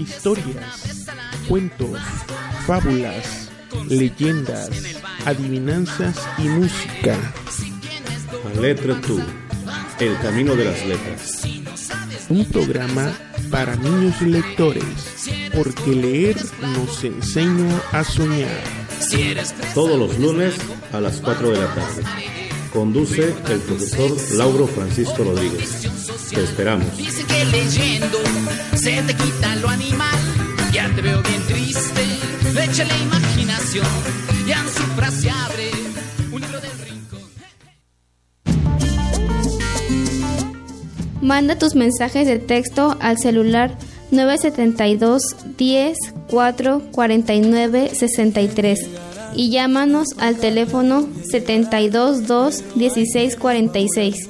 Historias, cuentos, fábulas, leyendas, adivinanzas y música. Letra tú, el camino de las letras. Un programa para niños lectores, porque leer nos enseña a soñar. Todos los lunes a las 4 de la tarde. Conduce el profesor Lauro Francisco Rodríguez. Te esperamos. Dice que leyendo se te quita lo animal. Ya te veo bien triste, échale imaginación. Ya en su frase abre un libro del rincón. Manda tus mensajes de texto al celular 972 10 4 49 63 y llámanos al teléfono 72 2 16 46.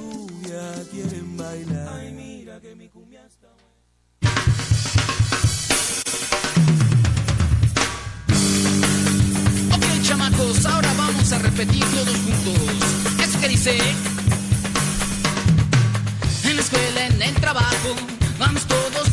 Ok, chamacos, ahora vamos a repetir todos juntos. Eso que dice. En la escuela, en el trabajo, vamos todos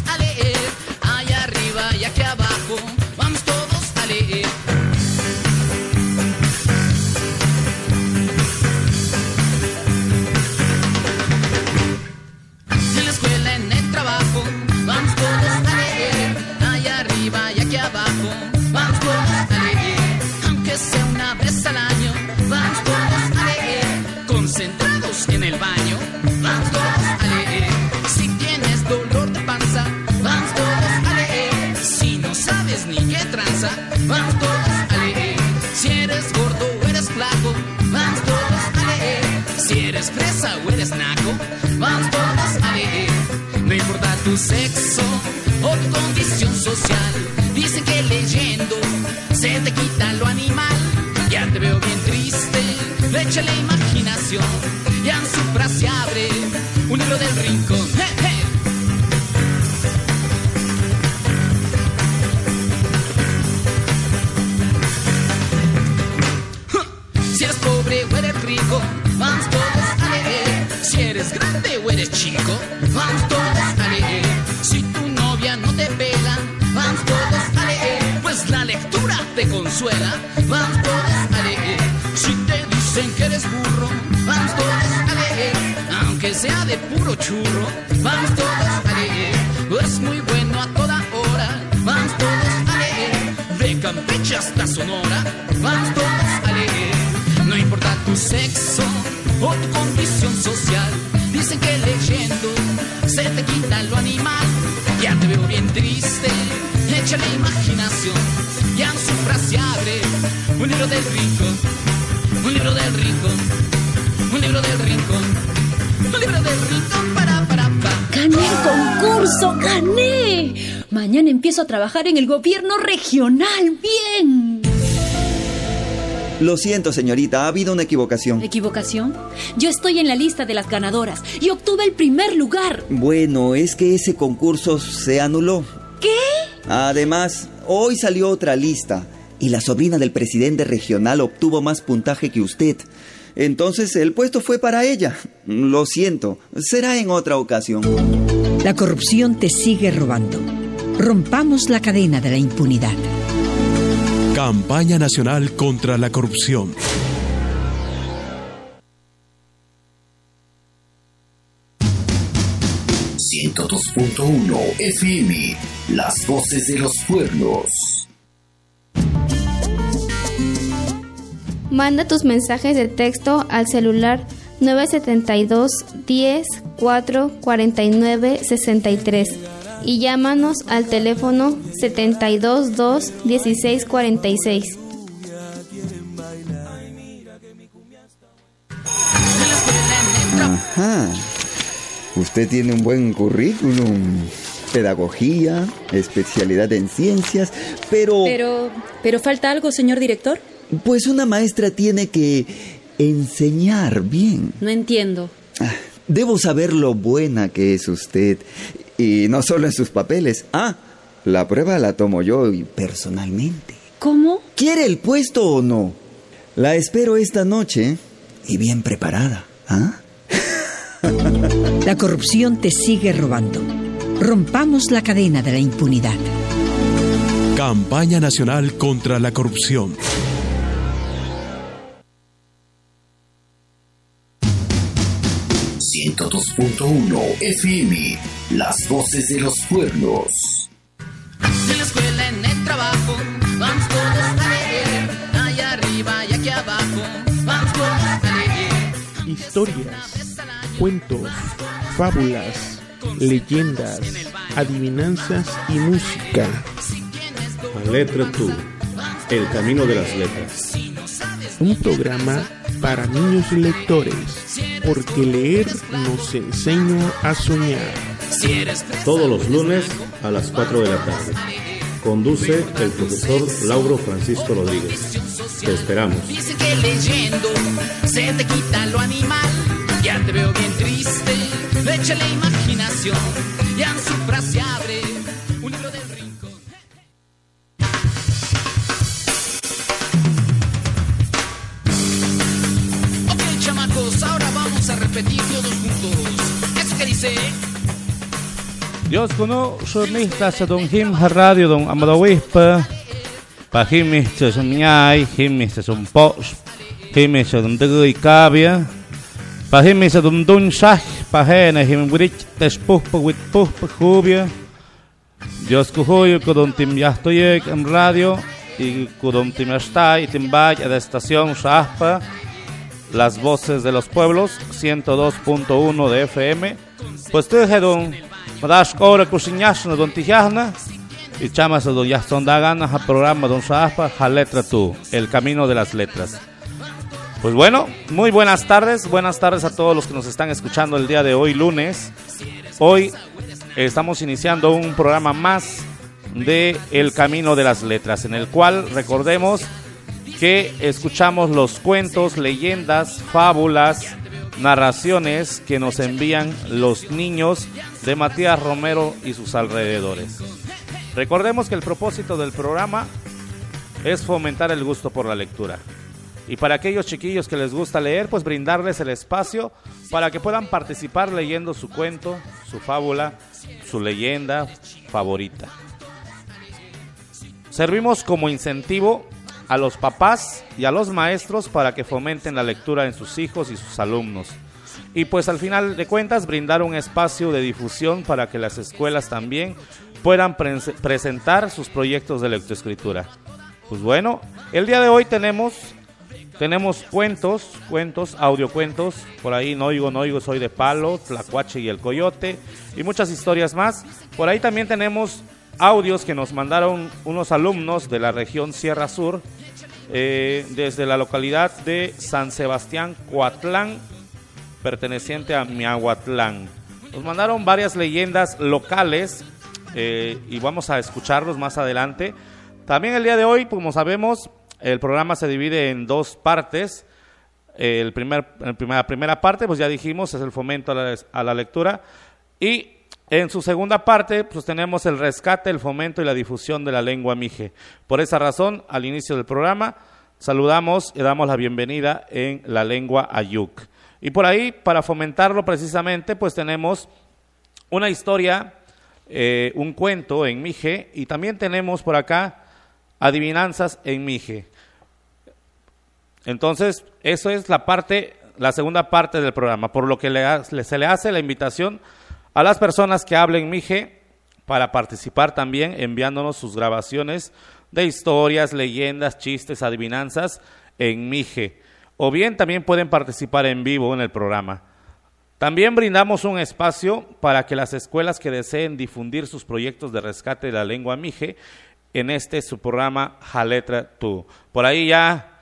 qué tranza, vamos todos a leer. Si eres gordo o eres flaco, vamos todos a leer. Si eres fresa o eres naco, vamos todos a leer. No importa tu sexo o tu condición social, dicen que leyendo se te quita lo animal. Ya te veo bien triste, échale imaginación. Puro churro, Empiezo a trabajar en el gobierno regional. ¡Bien! Lo siento, señorita, ha habido una equivocación. ¿Equivocación? Yo estoy en la lista de las ganadoras y obtuve el primer lugar. Bueno, es que ese concurso se anuló. ¿Qué? Además, hoy salió otra lista y la sobrina del presidente regional obtuvo más puntaje que usted. Entonces el puesto fue para ella. Lo siento, será en otra ocasión. La corrupción te sigue robando. Rompamos la cadena de la impunidad. Campaña Nacional contra la Corrupción. FM, las voces de los pueblos. Manda tus mensajes de texto al celular 972 10 4 49 63 y llámanos al teléfono 72 2 16 46. Ajá. Usted tiene un buen currículum. Pedagogía, especialidad en ciencias, pero... Pero, pero falta algo, señor director. Pues una maestra tiene que enseñar bien. No entiendo. Ah, Debo saber lo buena que es usted. Y no solo en sus papeles. Ah, la prueba la tomo yo y personalmente. ¿Cómo? ¿Quiere el puesto o no? La espero esta noche y bien preparada. ¿Ah? La corrupción te sigue robando. Rompamos la cadena de la impunidad. Campaña Nacional contra la Corrupción. ...102.1 FM... ...las voces de los pueblos... En la escuela, en el trabajo, vamos todos a leer. Allá arriba y aquí abajo, vamos todos a leer. Historias, cuentos, fábulas, leyendas, adivinanzas y música. La letra tú, el camino de las letras. Un programa para niños lectores, porque leer nos enseña a soñar. Todos los lunes a las 4 de la tarde. Conduce el profesor Lauro Francisco Rodríguez. Te esperamos. Dice que leyendo se te quita lo animal. Ya te veo bien triste, échale imaginación. Ya en su frase abre Dios kuno shurnihta sa dong him radio dong amadawih pa pa himi sa sumyay himi sa sumpos himi sa dong dagay kabya pa himi sa dong dun shah pa hena himi burik tespuh pa wit puh pa kubya Dios kuhoyo kudong tim yahtoyek am radio y kudong tim yashtay tim bay la estación shahpa las voces de los pueblos 102.1 de FM pues te hedon Madash kora kusinyash na don tijahna y chamas don Yaston Dagana a programa don Shahpa a letra tú, el camino de las letras. Pues bueno, muy buenas tardes, buenas tardes a todos los que nos están escuchando el día de hoy lunes. Hoy estamos iniciando un programa más de El Camino de las Letras, en el cual recordemos que escuchamos los cuentos, leyendas, fábulas, narraciones que nos envían los niños de Matías Romero y sus alrededores. Recordemos que el propósito del programa es fomentar el gusto por la lectura. Y para aquellos chiquillos que les gusta leer, pues brindarles el espacio para que puedan participar leyendo su cuento, su fábula, su leyenda favorita. Servimos como incentivo a los papás y a los maestros para que fomenten la lectura en sus hijos y sus alumnos. Y pues al final de cuentas brindar un espacio de difusión para que las escuelas también puedan pre presentar sus proyectos de lectoescritura. Pues bueno, el día de hoy tenemos tenemos cuentos, cuentos, audiocuentos, por ahí no oigo, no oigo, soy de palo, Tlacuache y el Coyote, y muchas historias más. Por ahí también tenemos audios que nos mandaron unos alumnos de la región Sierra Sur, eh, desde la localidad de San Sebastián, Coatlán, perteneciente a Miahuatlán. Nos mandaron varias leyendas locales eh, y vamos a escucharlos más adelante. También el día de hoy, como sabemos, el programa se divide en dos partes. El primer, la primera, parte, pues ya dijimos, es el fomento a la, a la lectura. Y en su segunda parte, pues tenemos el rescate, el fomento y la difusión de la lengua mije. Por esa razón, al inicio del programa, saludamos y damos la bienvenida en la lengua ayuk. Y por ahí, para fomentarlo precisamente, pues tenemos una historia, eh, un cuento en mije, y también tenemos por acá adivinanzas en mije. Entonces, eso es la parte, la segunda parte del programa, por lo que se le hace la invitación a las personas que hablen Mije para participar también enviándonos sus grabaciones de historias, leyendas, chistes, adivinanzas en Mije. O bien también pueden participar en vivo en el programa. También brindamos un espacio para que las escuelas que deseen difundir sus proyectos de rescate de la lengua Mije en este su programa Jaletra Tú. Por ahí ya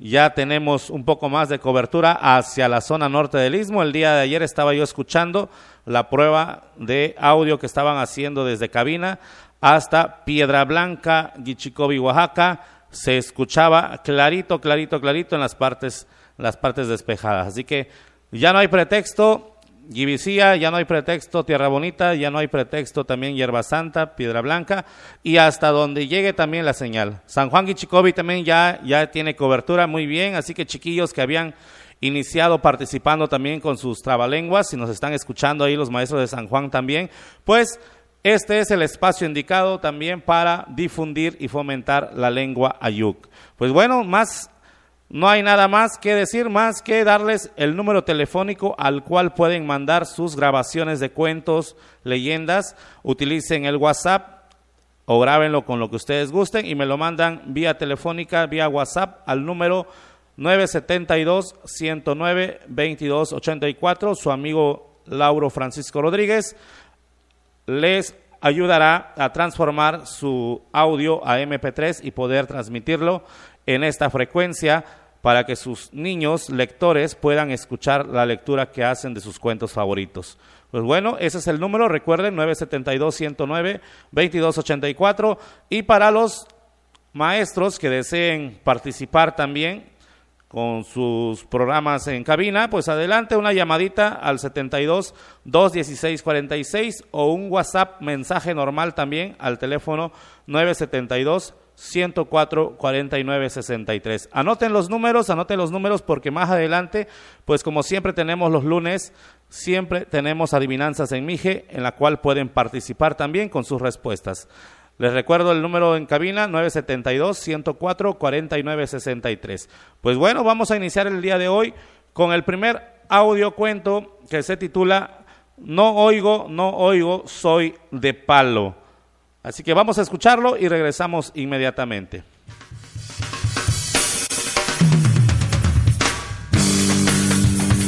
ya tenemos un poco más de cobertura hacia la zona norte del istmo. El día de ayer estaba yo escuchando la prueba de audio que estaban haciendo desde cabina hasta Piedra Blanca, Gichicobi, Oaxaca. Se escuchaba clarito, clarito, clarito en las partes, las partes despejadas. Así que ya no hay pretexto. Gibicía, ya no hay pretexto, Tierra Bonita, ya no hay pretexto también Hierba Santa, Piedra Blanca y hasta donde llegue también la señal. San Juan Gichicobi también ya, ya tiene cobertura muy bien, así que chiquillos que habían iniciado participando también con sus trabalenguas, si nos están escuchando ahí los maestros de San Juan también, pues Este es el espacio indicado también para difundir y fomentar la lengua ayuk. Pues bueno, más no hay nada más que decir, más que darles el número telefónico al cual pueden mandar sus grabaciones de cuentos, leyendas. Utilicen el WhatsApp o grábenlo con lo que ustedes gusten y me lo mandan vía telefónica, vía WhatsApp al número 972-109-2284. Su amigo Lauro Francisco Rodríguez les ayudará a transformar su audio a MP3 y poder transmitirlo en esta frecuencia para que sus niños lectores puedan escuchar la lectura que hacen de sus cuentos favoritos. Pues bueno, ese es el número, recuerden, 972-109-2284. Y para los maestros que deseen participar también con sus programas en cabina, pues adelante una llamadita al 72 216 46 o un WhatsApp mensaje normal también al teléfono 972 104 49 63. Anoten los números, anoten los números porque más adelante, pues como siempre tenemos los lunes, siempre tenemos adivinanzas en Mije en la cual pueden participar también con sus respuestas. Les recuerdo el número en cabina 972 104 49 63. Pues bueno, vamos a iniciar el día de hoy con el primer audio cuento que se titula No oigo, no oigo, soy de palo. Así que vamos a escucharlo y regresamos inmediatamente.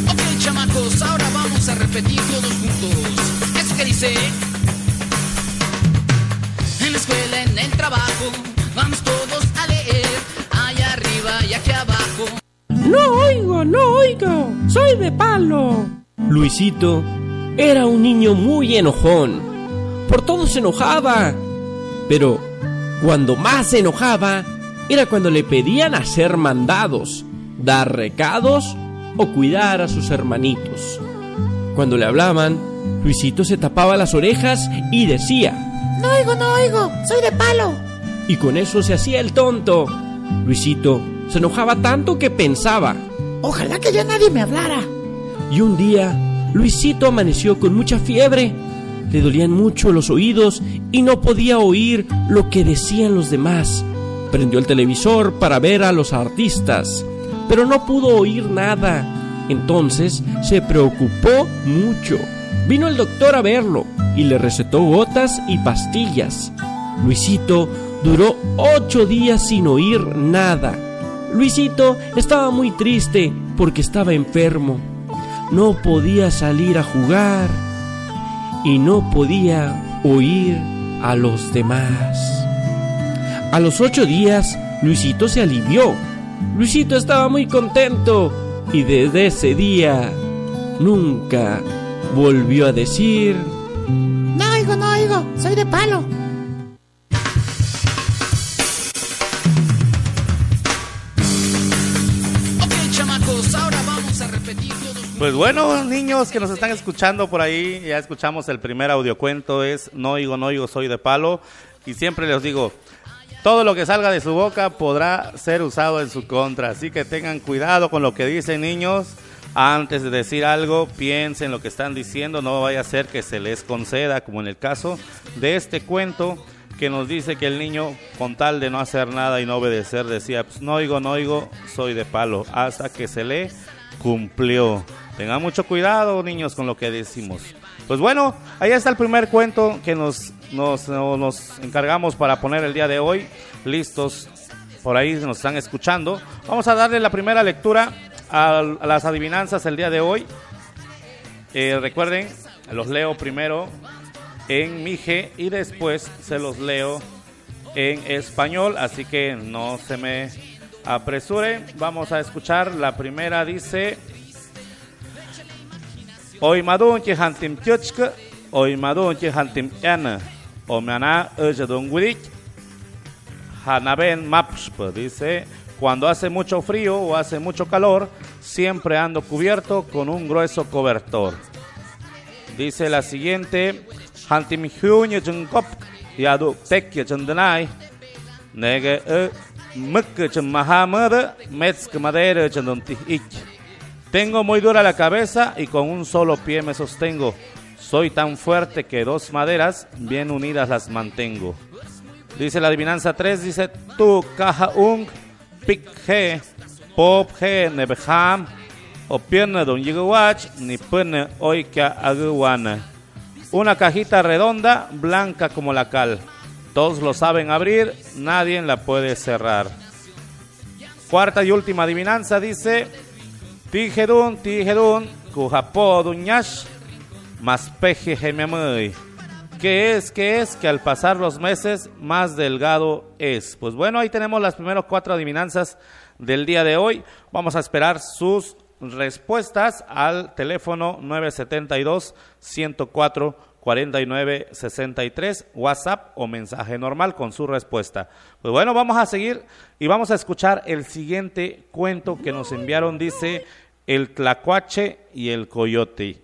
Ok, chamacos, ahora vamos a repetir todos juntos. Es que dice. En la escuela, en el trabajo, vamos todos a leer. Allá arriba y aquí abajo. No oigo, no oigo, soy de palo. Luisito era un niño muy enojón por todo se enojaba. Pero cuando más se enojaba era cuando le pedían hacer mandados, dar recados o cuidar a sus hermanitos. Cuando le hablaban, Luisito se tapaba las orejas y decía, No oigo, no oigo, soy de palo. Y con eso se hacía el tonto. Luisito se enojaba tanto que pensaba, Ojalá que ya nadie me hablara. Y un día, Luisito amaneció con mucha fiebre le dolían mucho los oídos y no podía oír lo que decían los demás. Prendió el televisor para ver a los artistas, pero no pudo oír nada. Entonces se preocupó mucho. Vino el doctor a verlo y le recetó gotas y pastillas. Luisito duró ocho días sin oír nada. Luisito estaba muy triste porque estaba enfermo. No podía salir a jugar y no podía oír a los demás. A los ocho días, Luisito se alivió. Luisito estaba muy contento y desde ese día nunca volvió a decir... No oigo, no oigo, soy de palo. Pues bueno, niños que nos están escuchando por ahí, ya escuchamos el primer audiocuento, es No oigo, no oigo, soy de palo. Y siempre les digo, todo lo que salga de su boca podrá ser usado en su contra. Así que tengan cuidado con lo que dicen niños. Antes de decir algo, piensen lo que están diciendo, no vaya a ser que se les conceda, como en el caso de este cuento que nos dice que el niño, con tal de no hacer nada y no obedecer, decía, pues, no oigo, no oigo, soy de palo, hasta que se le cumplió. Tengan mucho cuidado, niños, con lo que decimos. Pues bueno, ahí está el primer cuento que nos, nos, nos encargamos para poner el día de hoy. Listos, por ahí nos están escuchando. Vamos a darle la primera lectura a, las adivinanzas el día de hoy. Eh, recuerden, los leo primero en Mije y después se los leo en español, así que no se me apresuren. Vamos a escuchar la primera, dice... Oi madon che hantim tiochka, oi madon che hantim ena, o mana don hanaben mapspa, dice, cuando hace mucho frío o hace mucho calor, siempre ando cubierto con un grueso cobertor. Dice la siguiente, hantim hyunye jengkop, yadu tekye jendenai, nege e mkke chen mahamada, metsk madera chen don ich. Tengo muy dura la cabeza y con un solo pie me sostengo. Soy tan fuerte que dos maderas bien unidas las mantengo. Dice la adivinanza 3, dice tu caja un pic he pop he nebeham o pierna don ni pone oika aguana. Una cajita redonda, blanca como la cal. Todos lo saben abrir, nadie la puede cerrar. Cuarta y última adivinanza dice Tijedun, tijedun, kujapo duñash, más peje. ¿Qué es? ¿Qué es? Que al pasar los meses más delgado es. Pues bueno, ahí tenemos las primeras cuatro adivinanzas del día de hoy. Vamos a esperar sus respuestas al teléfono 972 104 49 63 WhatsApp o mensaje normal con su respuesta. Pues bueno, vamos a seguir y vamos a escuchar el siguiente cuento que nos enviaron. Dice El Tlacuache y el Coyote.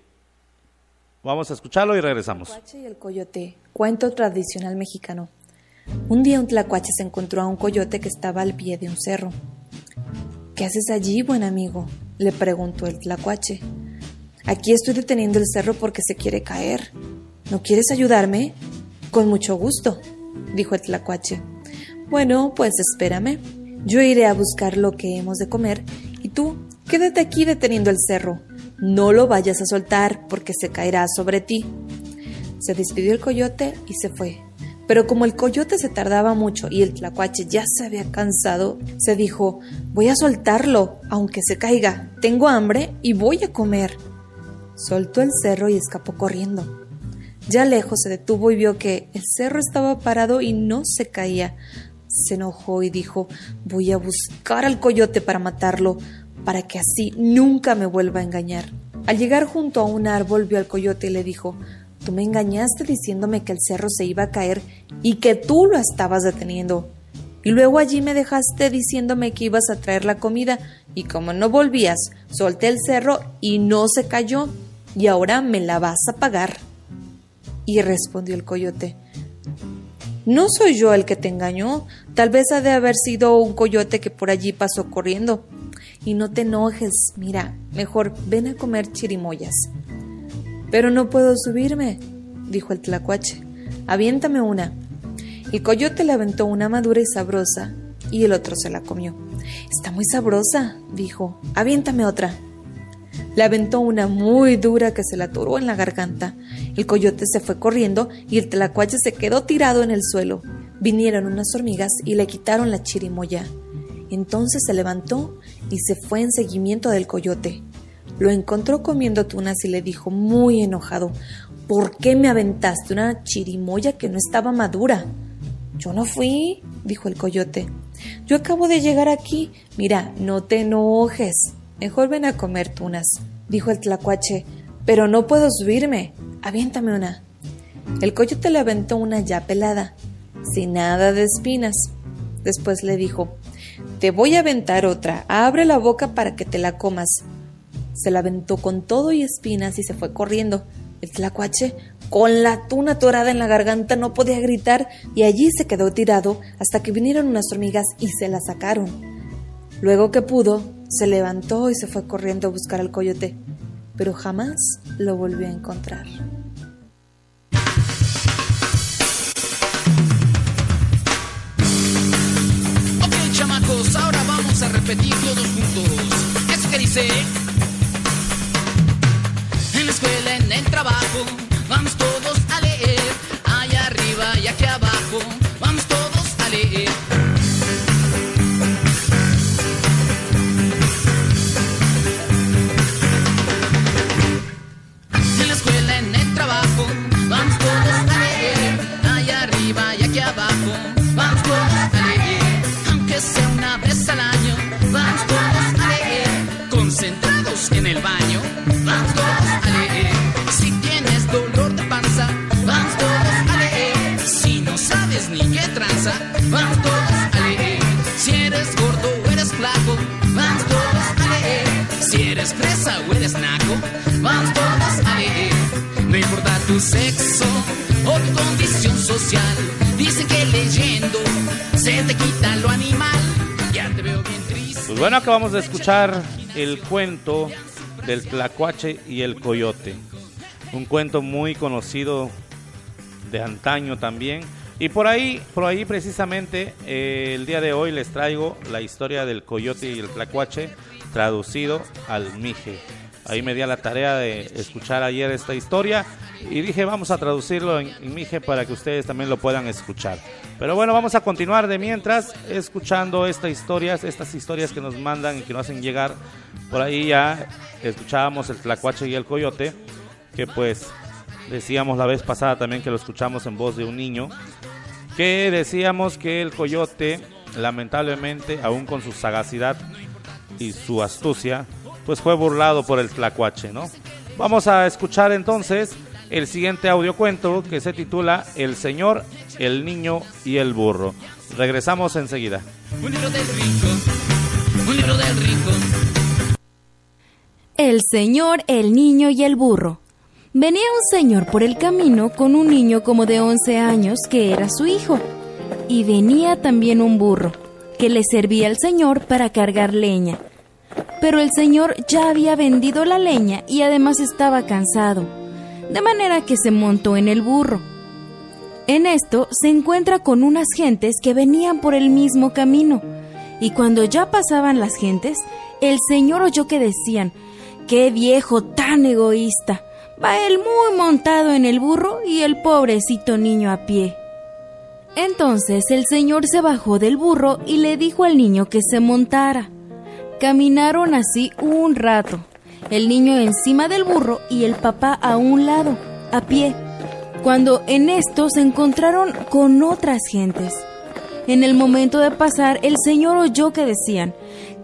Vamos a escucharlo y regresamos. El Tlacuache y el Coyote, cuento tradicional mexicano. Un día un tlacuache se encontró a un coyote que estaba al pie de un cerro. ¿Qué haces allí, buen amigo? le preguntó el tlacuache. Aquí estoy deteniendo el cerro porque se quiere caer. ¿No quieres ayudarme? Con mucho gusto, dijo el tlacuache. Bueno, pues espérame. Yo iré a buscar lo que hemos de comer y tú quédate aquí deteniendo el cerro. No lo vayas a soltar porque se caerá sobre ti. Se despidió el coyote y se fue. Pero como el coyote se tardaba mucho y el tlacuache ya se había cansado, se dijo, voy a soltarlo, aunque se caiga. Tengo hambre y voy a comer. Soltó el cerro y escapó corriendo. Ya lejos se detuvo y vio que el cerro estaba parado y no se caía. Se enojó y dijo, voy a buscar al coyote para matarlo, para que así nunca me vuelva a engañar. Al llegar junto a un árbol vio al coyote y le dijo, Tú me engañaste diciéndome que el cerro se iba a caer y que tú lo estabas deteniendo. Y luego allí me dejaste diciéndome que ibas a traer la comida y como no volvías, solté el cerro y no se cayó y ahora me la vas a pagar. Y respondió el coyote, no soy yo el que te engañó, tal vez ha de haber sido un coyote que por allí pasó corriendo. Y no te enojes, mira, mejor ven a comer chirimoyas. Pero no puedo subirme, dijo el tlacuache. Aviéntame una. El coyote le aventó una madura y sabrosa, y el otro se la comió. Está muy sabrosa, dijo. Aviéntame otra. Le aventó una muy dura que se la atoró en la garganta. El coyote se fue corriendo y el tlacuache se quedó tirado en el suelo. Vinieron unas hormigas y le quitaron la chirimoya. Entonces se levantó y se fue en seguimiento del coyote. Lo encontró comiendo tunas y le dijo muy enojado, ¿por qué me aventaste una chirimoya que no estaba madura? Yo no fui, dijo el coyote. Yo acabo de llegar aquí. Mira, no te enojes. Mejor ven a comer tunas, dijo el tlacuache. Pero no puedo subirme. Aviéntame una. El coyote le aventó una ya pelada, sin nada de espinas. Después le dijo, Te voy a aventar otra. Abre la boca para que te la comas. Se la aventó con todo y espinas y se fue corriendo. El tlacuache, con la tuna torada en la garganta, no podía gritar y allí se quedó tirado hasta que vinieron unas hormigas y se la sacaron. Luego que pudo, se levantó y se fue corriendo a buscar al coyote, pero jamás lo volvió a encontrar. Ok, chamacos, ahora vamos a repetir todos juntos. Eso que dice. En la escuela, en el trabajo, vamos todos a leer. Allá arriba y aquí abajo, acabamos de escuchar el cuento del tlacuache y el coyote. un cuento muy conocido de antaño también. Y por ahí, por ahí precisamente, eh, el día de hoy les traigo la historia del coyote y el tlacuache traducido al mije. Ahí me di a la tarea de escuchar ayer esta historia y dije vamos a traducirlo en, en Mije para que ustedes también lo puedan escuchar. Pero bueno, vamos a continuar de mientras escuchando estas historias, estas historias que nos mandan y que nos hacen llegar. Por ahí ya escuchábamos el tlacuache y el coyote, que pues decíamos la vez pasada también que lo escuchamos en voz de un niño, que decíamos que el coyote lamentablemente, aún con su sagacidad y su astucia, pues fue burlado por el tlacuache, ¿no? Vamos a escuchar entonces el siguiente audiocuento que se titula El Señor, el Niño y el Burro. Regresamos enseguida. Un libro del rico, un libro del rico. El Señor, el Niño y el Burro. Venía un señor por el camino con un niño como de 11 años que era su hijo. Y venía también un burro, que le servía al señor para cargar leña. Pero el señor ya había vendido la leña y además estaba cansado, de manera que se montó en el burro. En esto se encuentra con unas gentes que venían por el mismo camino, y cuando ya pasaban las gentes, el señor oyó que decían, ¡Qué viejo tan egoísta! Va él muy montado en el burro y el pobrecito niño a pie. Entonces el señor se bajó del burro y le dijo al niño que se montara. Caminaron así un rato, el niño encima del burro y el papá a un lado, a pie, cuando en esto se encontraron con otras gentes. En el momento de pasar, el señor oyó que decían,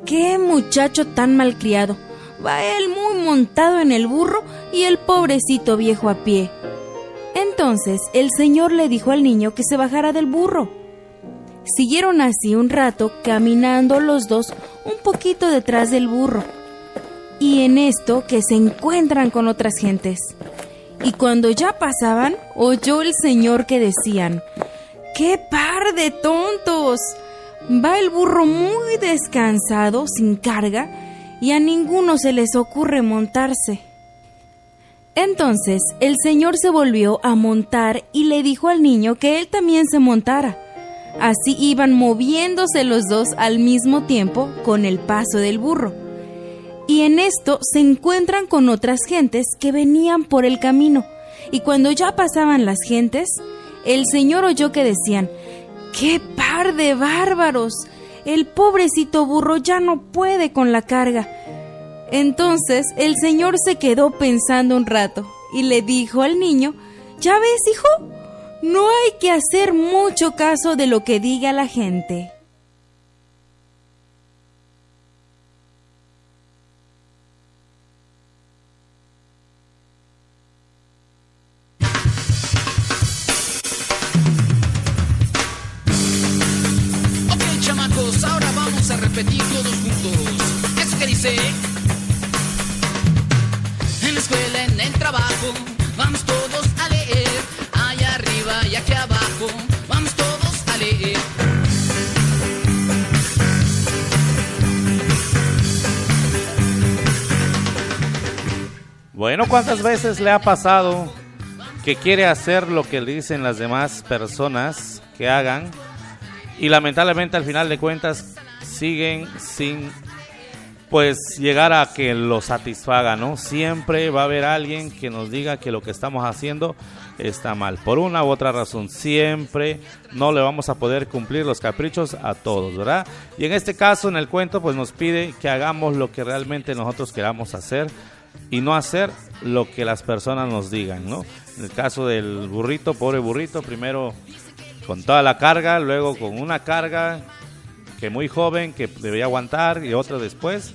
¡Qué muchacho tan malcriado! Va él muy montado en el burro y el pobrecito viejo a pie. Entonces el señor le dijo al niño que se bajara del burro. Siguieron así un rato caminando los dos un poquito detrás del burro. Y en esto que se encuentran con otras gentes. Y cuando ya pasaban, oyó el señor que decían, ¡Qué par de tontos! Va el burro muy descansado, sin carga, y a ninguno se les ocurre montarse. Entonces el señor se volvió a montar y le dijo al niño que él también se montara. Así iban moviéndose los dos al mismo tiempo con el paso del burro. Y en esto se encuentran con otras gentes que venían por el camino. Y cuando ya pasaban las gentes, el señor oyó que decían, ¡Qué par de bárbaros! El pobrecito burro ya no puede con la carga. Entonces el señor se quedó pensando un rato y le dijo al niño, ¿Ya ves, hijo? No hay que hacer mucho caso de lo que diga la gente. Veces le ha pasado que quiere hacer lo que le dicen las demás personas que hagan y lamentablemente al final de cuentas siguen sin pues llegar a que lo satisfaga, ¿no? Siempre va a haber alguien que nos diga que lo que estamos haciendo está mal. Por una u otra razón, siempre no le vamos a poder cumplir los caprichos a todos, ¿verdad? Y en este caso, en el cuento, pues nos pide que hagamos lo que realmente nosotros queramos hacer y no hacer lo que las personas nos digan, ¿no? En el caso del burrito, pobre burrito, primero con toda la carga, luego con una carga que muy joven, que debía aguantar, y otra después,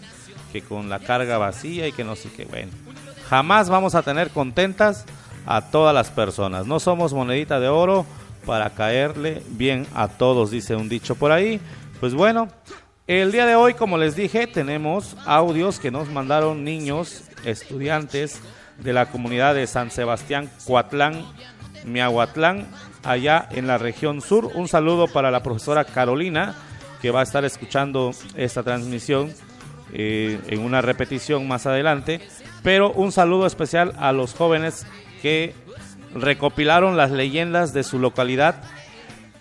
que con la carga vacía y que no sé qué, bueno. Jamás vamos a tener contentas a todas las personas. No somos monedita de oro para caerle bien a todos, dice un dicho por ahí. Pues bueno, el día de hoy, como les dije, tenemos audios que nos mandaron niños, estudiantes de la comunidad de San Sebastián, Coatlán, Miahuatlán, allá en la región sur. Un saludo para la profesora Carolina, que va a estar escuchando esta transmisión eh, en una repetición más adelante. Pero un saludo especial a los jóvenes que recopilaron las leyendas de su localidad,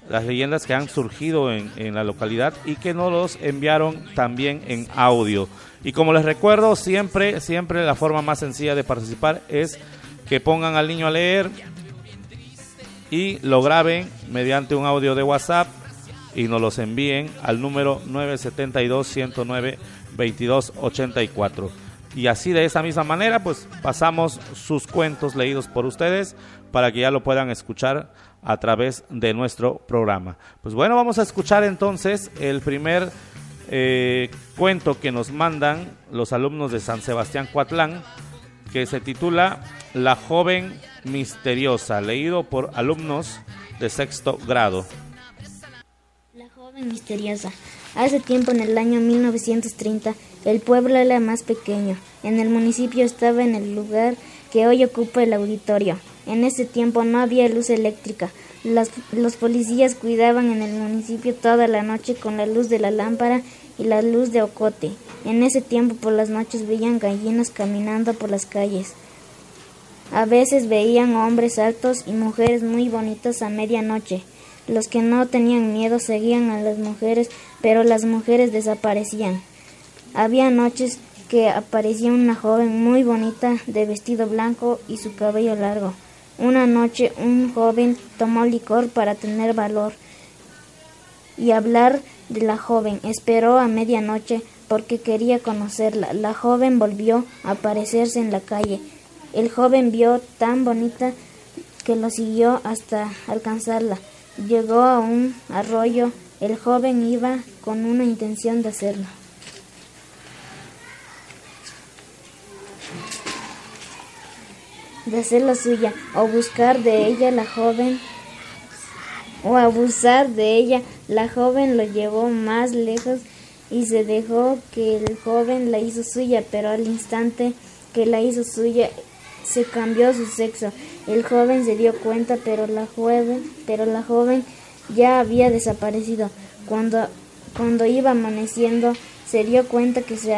las leyendas que han surgido en, en la localidad y que nos los enviaron también en audio. Y como les recuerdo, siempre, siempre la forma más sencilla de participar es que pongan al niño a leer y lo graben mediante un audio de WhatsApp y nos los envíen al número 972-109-2284. Y así de esa misma manera, pues pasamos sus cuentos leídos por ustedes para que ya lo puedan escuchar a través de nuestro programa. Pues bueno, vamos a escuchar entonces el primer eh, cuento que nos mandan los alumnos de San Sebastián Cuatlán, que se titula La joven misteriosa, leído por alumnos de sexto grado. La joven misteriosa. Hace tiempo, en el año 1930, el pueblo era más pequeño. En el municipio estaba en el lugar que hoy ocupa el auditorio. En ese tiempo no había luz eléctrica. Las- los policías cuidaban en el municipio toda la noche con la luz de la lámpara y la luz de ocote. En ese tiempo por las noches veían gallinas caminando por las calles. A veces veían hombres altos y mujeres muy bonitas a medianoche. Los que no tenían miedo seguían a las mujeres, pero las mujeres desaparecían. Había noches que aparecía una joven muy bonita de vestido blanco y su cabello largo. Una noche un joven tomó licor para tener valor y hablar de la joven. Esperó a medianoche porque quería conocerla. La joven volvió a aparecerse en la calle. El joven vio tan bonita que lo siguió hasta alcanzarla. Llegó a un arroyo. El joven iba con una intención de hacerlo. De hacerla suya o buscar de ella la joven o abusar de ella. La joven lo llevó más lejos y se dejó que el joven la hizo suya, pero al instante que la hizo suya se cambió su sexo. El joven se dio cuenta, pero la joven, pero la joven ya había desaparecido. Cuando cuando iba amaneciendo, se dio cuenta que se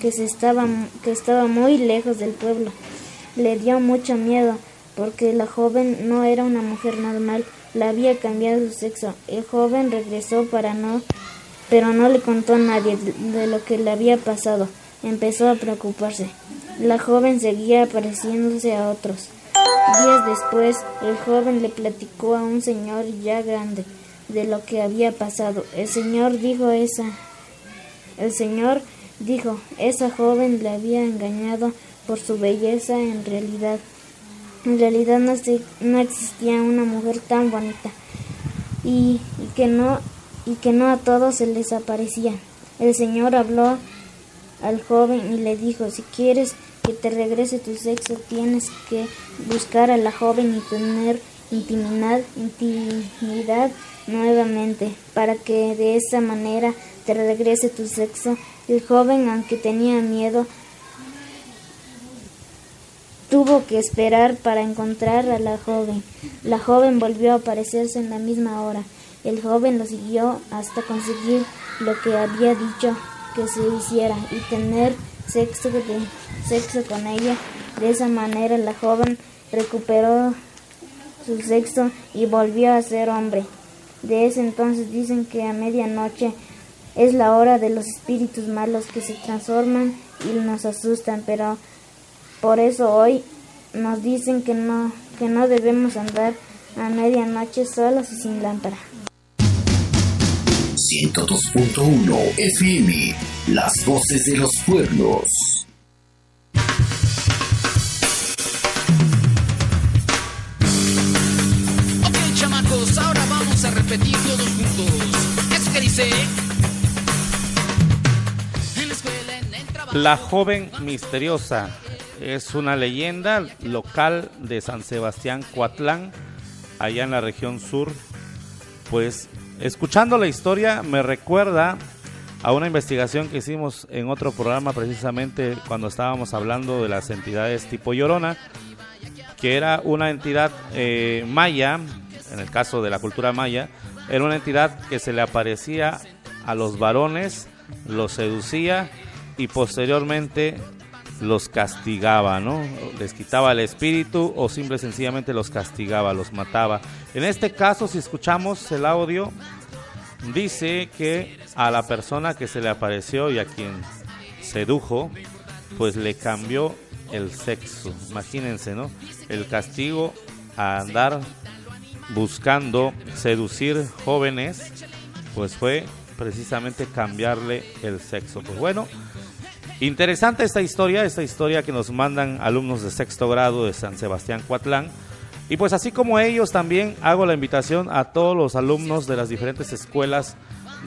que se estaba que estaba muy lejos del pueblo. Le dio mucho miedo porque la joven no era una mujer normal, la había cambiado su sexo. El joven regresó para no, pero no le contó a nadie de lo que le había pasado. Empezó a preocuparse. La joven seguía apareciéndose a otros. Días después, el joven le platicó a un señor ya grande de lo que había pasado. El señor dijo esa, el señor dijo, esa joven le había engañado por su belleza en realidad. En realidad no, se- no existía una mujer tan bonita y, que no y que no a todos se les aparecía. El Señor habló al joven y le dijo, si quieres que te regrese tu sexo, tienes que buscar a la joven y tener intimidad, intimidad nuevamente, para que de esa manera te regrese tu sexo. El joven, aunque tenía miedo, Tuvo que esperar para encontrar a la joven. La joven volvió a aparecerse en la misma hora. El joven lo siguió hasta conseguir lo que había dicho que se hiciera y tener sexo, de- sexo con ella. De esa manera la joven recuperó su sexo y volvió a ser hombre. De ese entonces dicen que a medianoche es la hora de los espíritus malos que se transforman y nos asustan, pero por eso hoy nos dicen que no, que no debemos andar a medianoche solos y sin lámpara. 102.1 FM, las voces de los pueblos. Ok, chamacos, ahora vamos a repetir todos juntos. Eso que dice. La joven misteriosa es una leyenda local de San Sebastián Coatlán, allá en la región sur. Pues escuchando la historia me recuerda a una investigación que hicimos en otro programa precisamente cuando estábamos hablando de las entidades tipo Llorona, que era una entidad eh, maya, en el caso de la cultura maya, era una entidad que se le aparecía a los varones, los seducía y posteriormente los castigaba, ¿no? Les quitaba el espíritu o simple y sencillamente los castigaba, los mataba. En este caso, si escuchamos el audio, dice que a la persona que se le apareció y a quien sedujo, pues le cambió el sexo. Imagínense, ¿no? El castigo a andar buscando seducir jóvenes, pues fue precisamente cambiarle el sexo. Pues bueno, interesante esta historia, esta historia que nos mandan alumnos de sexto grado de San Sebastián Cuatlán. Y pues así como ellos también hago la invitación a todos los alumnos de las diferentes escuelas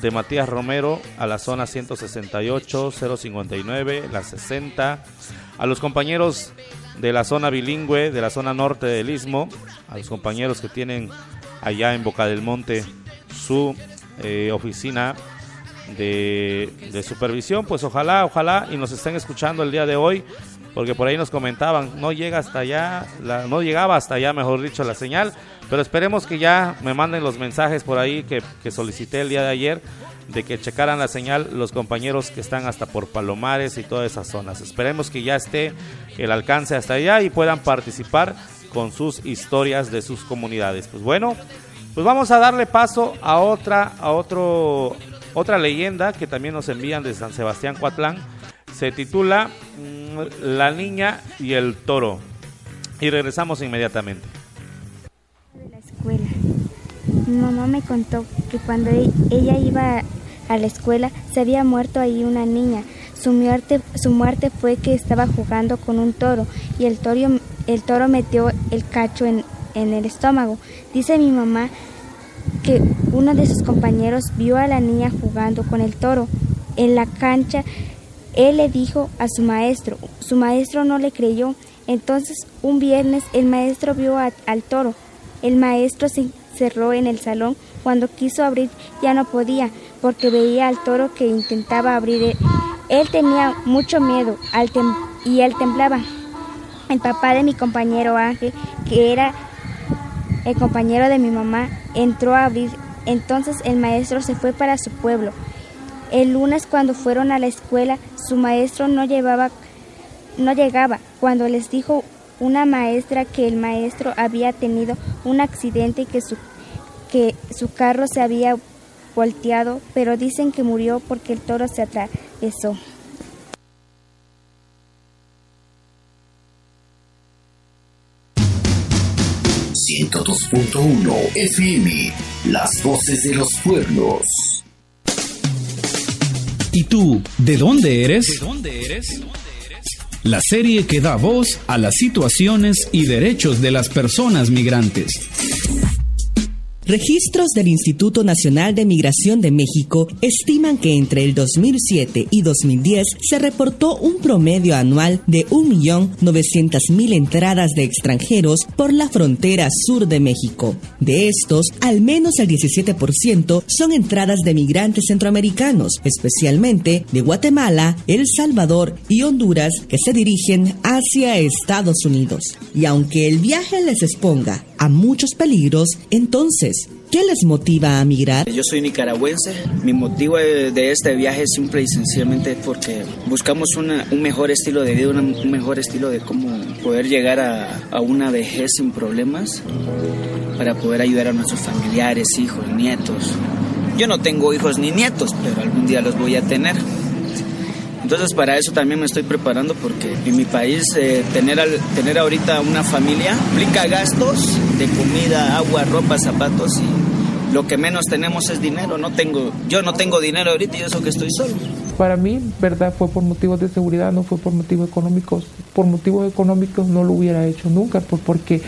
de Matías Romero a la zona 168, 059, la 60, a los compañeros de la zona bilingüe, de la zona norte del Istmo, a los compañeros que tienen allá en Boca del Monte su eh, oficina de, supervisión, pues ojalá, ojalá y nos estén escuchando el día de hoy, porque por ahí nos comentaban, no llega hasta allá, no llegaba hasta allá, mejor dicho, la señal, pero esperemos que ya me manden los mensajes por ahí que, que solicité el día de ayer de que checaran la señal los compañeros que están hasta por Palomares y todas esas zonas. Esperemos que ya esté el alcance hasta allá y puedan participar con sus historias de sus comunidades. Pues bueno, pues vamos a darle paso a otra a otro otra leyenda que también nos envían de San Sebastián Coatlán. Se titula mm, La niña y el toro. Y regresamos inmediatamente. La escuela. Mi mamá me contó que cuando e-, ella iba a la escuela se había muerto ahí una niña. Su muerte, su muerte fue que estaba jugando con un toro y el toro, el toro metió el cacho en, en el estómago. Dice mi mamá que uno de sus compañeros vio a la niña jugando con el toro. En la cancha, él le dijo a su maestro. Su maestro no le creyó. Entonces, un viernes, el maestro vio al toro. El maestro se cerró en el salón. Cuando quiso abrir, ya no podía, porque veía al toro que intentaba abrir. Él tenía mucho miedo y él temblaba. El papá de mi compañero Ángel, que era el compañero de mi mamá, entró a abrir. Entonces el maestro se fue para su pueblo. El lunes cuando fueron a la escuela, su maestro no llevaba no llegaba. Cuando les dijo una maestra que el maestro había tenido un accidente y que su, que su carro se había volteado, pero dicen que murió porque el toro se atravesó. ...102.1 FM... ...las voces de los pueblos... ¿Y tú, de dónde eres? ¿De dónde eres? La serie que da voz a las situaciones y derechos de las personas migrantes. Registros del Instituto Nacional de Migración de México estiman que entre el 2007 y 2010 se reportó un promedio anual de 1.900.000 entradas de extranjeros por la frontera sur de México. De estos, al menos el 17% son entradas de migrantes centroamericanos, especialmente de Guatemala, El Salvador y Honduras, que se dirigen hacia Estados Unidos. Y aunque el viaje les exponga a muchos peligros, entonces, ¿qué les motiva a migrar? Yo soy nicaragüense. Mi motivo de este viaje es simple y sencillamente porque buscamos un mejor estilo de vida, un mejor estilo de cómo poder llegar a, a una vejez sin problemas para poder ayudar a nuestros familiares, hijos, nietos. Yo no tengo hijos ni nietos, pero algún día los voy a tener. Entonces para eso también me estoy preparando porque en mi país eh, tener, al, tener ahorita una familia implica gastos de comida, agua, ropa, zapatos y lo que menos tenemos es dinero. No tengo, yo no tengo dinero ahorita y eso que estoy solo. Para mí, verdad, fue por motivos de seguridad, no fue por motivos económicos. Por motivos económicos no lo hubiera hecho nunca, porque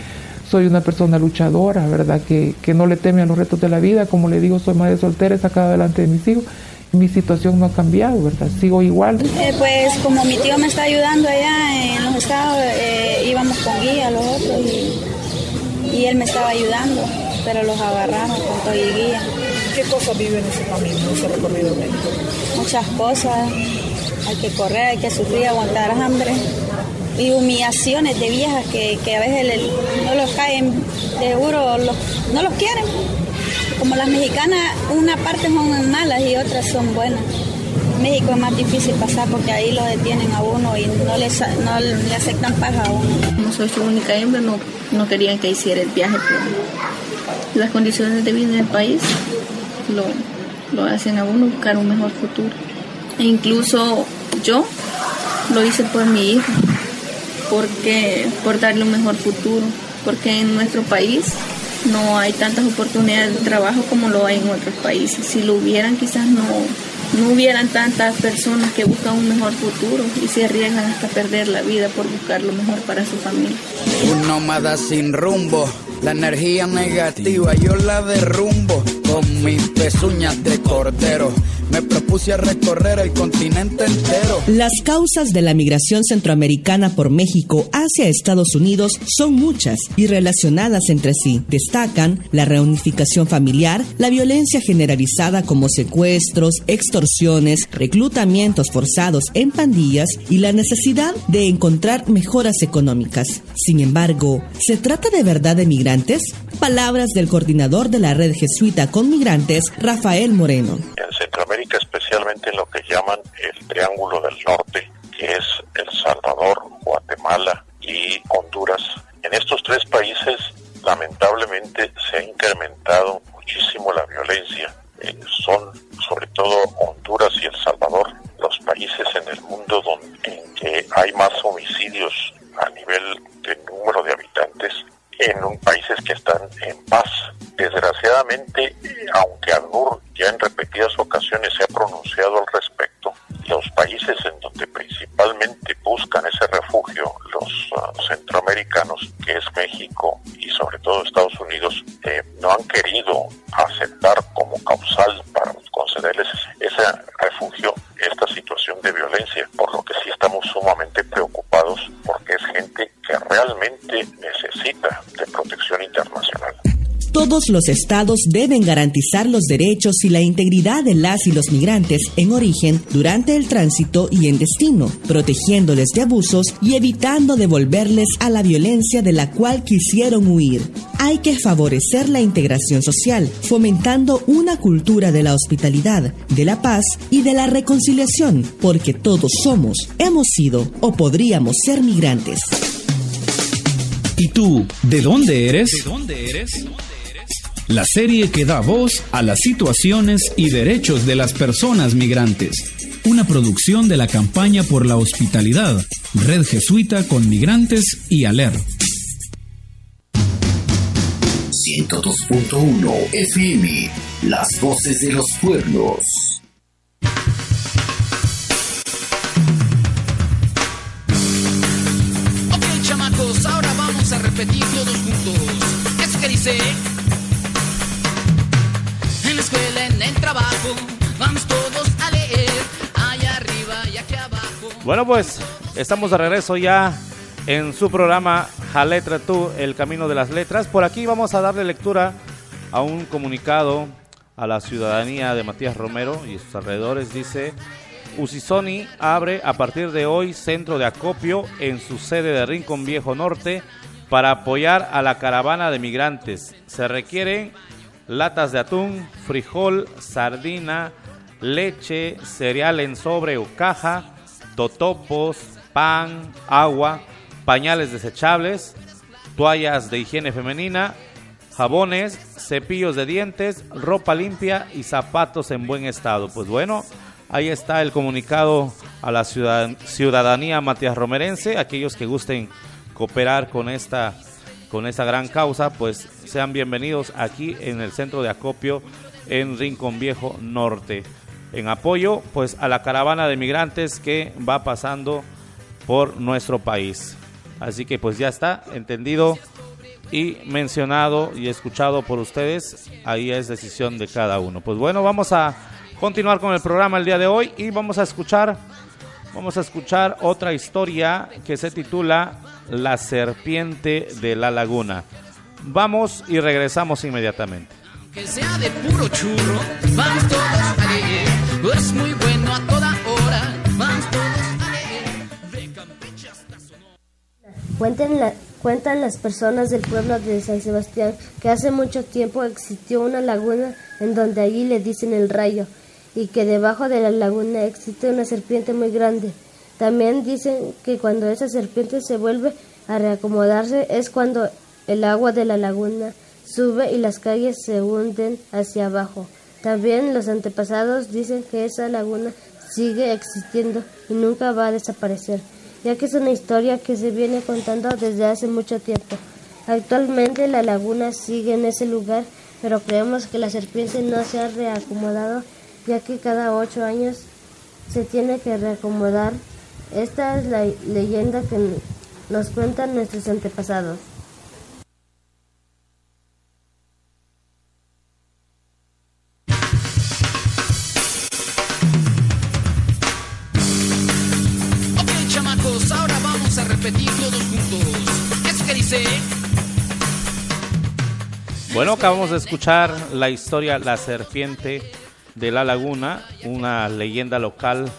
soy una persona luchadora, ¿verdad? Que, que no le teme a los retos de la vida. Como le digo, soy madre soltera, he sacado adelante de mis hijos mi situación no ha cambiado, ¿verdad? Sigo igual. Eh, pues como mi tío me está ayudando allá en los estados, eh, íbamos con guía los otros y, él me estaba ayudando, pero los agarramos con todo y guía. ¿Qué cosas viven en ese camino, en ese recorrido Muchas cosas. Hay que correr, hay que sufrir, aguantar hambre y humillaciones de viejas que, que a veces no los caen, seguro los, no los quieren como las mexicanas, una parte son malas y otras son buenas. México es más difícil pasar porque ahí lo detienen a uno y no le, no le aceptan paga a uno. Como soy su única hembra, no, no querían que hiciera el viaje, pero las condiciones de vida en el país lo, lo hacen a uno buscar un mejor futuro. E incluso yo lo hice por mi hijo, porque, por darle un mejor futuro, porque en nuestro país no hay tantas oportunidades de trabajo como lo hay en otros países. Si lo hubieran, quizás no, no hubieran tantas personas que buscan un mejor futuro y se arriesgan hasta perder la vida por buscar lo mejor para su familia. Un nómada sin rumbo, la energía negativa yo la derrumbo con mis pezuñas de cordero me propuse a recorrer el continente entero. Las causas de la migración centroamericana por México hacia Estados Unidos son muchas y relacionadas entre sí. Destacan la reunificación familiar, la violencia generalizada como secuestros, extorsiones, reclutamientos forzados en pandillas y la necesidad de encontrar mejoras económicas. Sin embargo, ¿se trata de verdad de migrantes? Palabras del coordinador de la red jesuita con migrantes, Rafael Moreno. En Centroamérica, especialmente en lo que llaman el Triángulo del Norte, que es El Salvador, Guatemala y Honduras. En estos tres países, lamentablemente, se ha incrementado muchísimo la violencia. Eh, son sobre todo Honduras y El Salvador los países en el mundo donde, en que hay más homicidios Todos los estados deben garantizar los derechos y la integridad de las y los migrantes en origen durante el tránsito y en destino, protegiéndoles de abusos y evitando devolverles a la violencia de la cual quisieron huir. Hay que favorecer la integración social, fomentando una cultura de la hospitalidad, de la paz y de la reconciliación, porque todos somos, hemos sido o podríamos ser migrantes. ¿Y tú, de dónde eres? ¿De dónde eres? La serie que da voz a las situaciones y derechos de las personas migrantes. Una producción de la campaña por la hospitalidad, Red Jesuita con Migrantes y ALER. 102.1 FM, las voces de los pueblos. Bueno, pues estamos de regreso ya en su programa Jaletra Tú, el camino de las letras. Por aquí vamos a darle lectura a un comunicado a la ciudadanía de Matías Romero y sus alrededores. Dice, Usisoni abre a partir de hoy centro de acopio en su sede de Rincón Viejo Norte para apoyar a la caravana de migrantes. Se requieren latas de atún, frijol, sardina, leche, cereal en sobre o caja, totopos, pan, agua, pañales desechables, toallas de higiene femenina, jabones, cepillos de dientes, ropa limpia y zapatos en buen estado. Pues bueno, ahí está el comunicado a la ciudadanía Matías Romerense, aquellos que gusten cooperar con esta con esta gran causa, pues sean bienvenidos aquí en el centro de acopio en Rincón Viejo Norte. En apoyo pues a la caravana de migrantes que va pasando por nuestro país. Así que pues ya está entendido y mencionado y escuchado por ustedes. Ahí es decisión de cada uno. Pues bueno, vamos a continuar con el programa el día de hoy y vamos a escuchar vamos a escuchar otra historia que se titula la serpiente de la laguna. Vamos y regresamos inmediatamente. Que sea de puro churro, vamos todos a leer. Es muy bueno a toda hora, vamos todos a leer. Cuenten la, cuentan las personas del pueblo de San Sebastián que hace mucho tiempo existió una laguna en donde allí le dicen el rayo y que debajo de la laguna existe una serpiente muy grande. También dicen que cuando esa serpiente se vuelve a reacomodarse es cuando el agua de la laguna sube y las calles se hunden hacia abajo. También los antepasados dicen que esa laguna sigue existiendo y nunca va a desaparecer, ya que es una historia que se viene contando desde hace mucho tiempo. Actualmente la laguna sigue en ese lugar, pero creemos que la serpiente no se ha reacomodado, ya que cada ocho años se tiene que reacomodar. Esta es la leyenda que nos cuentan nuestros antepasados. Acabamos de escuchar la historia La Serpiente de la Laguna, una leyenda local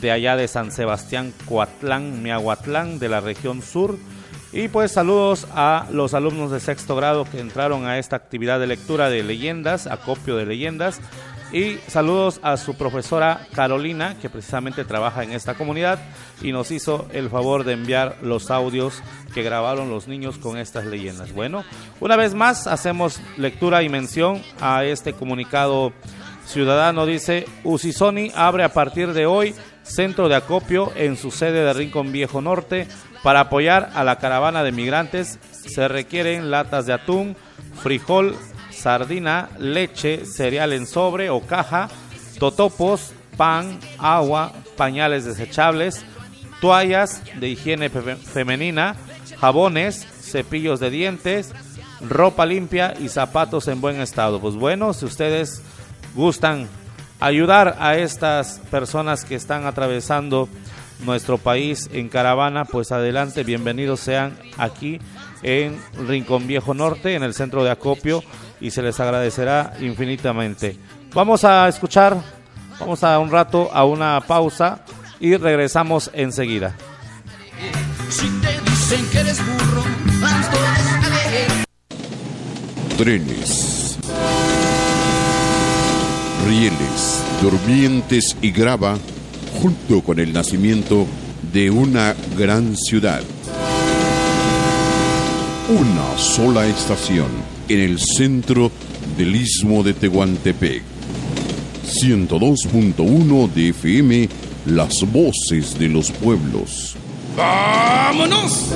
de allá de San Sebastián, Coatlán, Miahuatlán, de la región sur. Y pues saludos a los alumnos de sexto grado que entraron a esta actividad de lectura de leyendas, acopio de leyendas. Y saludos a su profesora Carolina, que precisamente trabaja en esta comunidad y nos hizo el favor de enviar los audios que grabaron los niños con estas leyendas. Bueno, una vez más hacemos lectura y mención a este comunicado ciudadano. Dice, Usisoni abre a partir de hoy centro de acopio en su sede de Rincón Viejo Norte para apoyar a la caravana de migrantes. Se requieren latas de atún, frijol, sardina, leche, cereal en sobre o caja, totopos, pan, agua, pañales desechables, toallas de higiene fe- femenina, jabones, cepillos de dientes, ropa limpia y zapatos en buen estado. Pues bueno, si ustedes gustan ayudar a estas personas que están atravesando nuestro país en caravana, pues adelante, bienvenidos sean aquí en Rincón Viejo Norte, en el centro de acopio, y se les agradecerá infinitamente. Vamos a escuchar, vamos a un rato a una pausa y regresamos enseguida. Si te dicen que eres burro, trenes, rieles, durmientes y grava junto con el nacimiento de una gran ciudad. Una sola estación en el centro del istmo de Tehuantepec. 102.1 de FM, las voces de los pueblos. ¡Vámonos!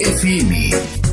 FM.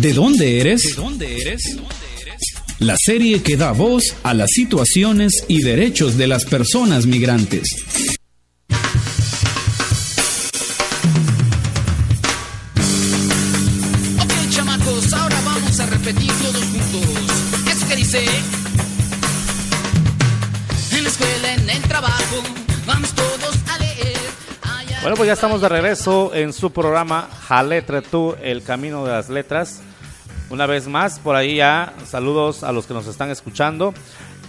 De dónde eres? ¿De dónde eres? La serie que da voz a las situaciones y derechos de las personas migrantes. Ok, chamacos, ahora vamos a repetir todos juntos. Eso que dice. En la escuela, en el trabajo, vamos todos a leer. Bueno, pues ya estamos de regreso en su programa Jaletre tú, el camino de las letras. Una vez más, por ahí ya, saludos a los que nos están escuchando.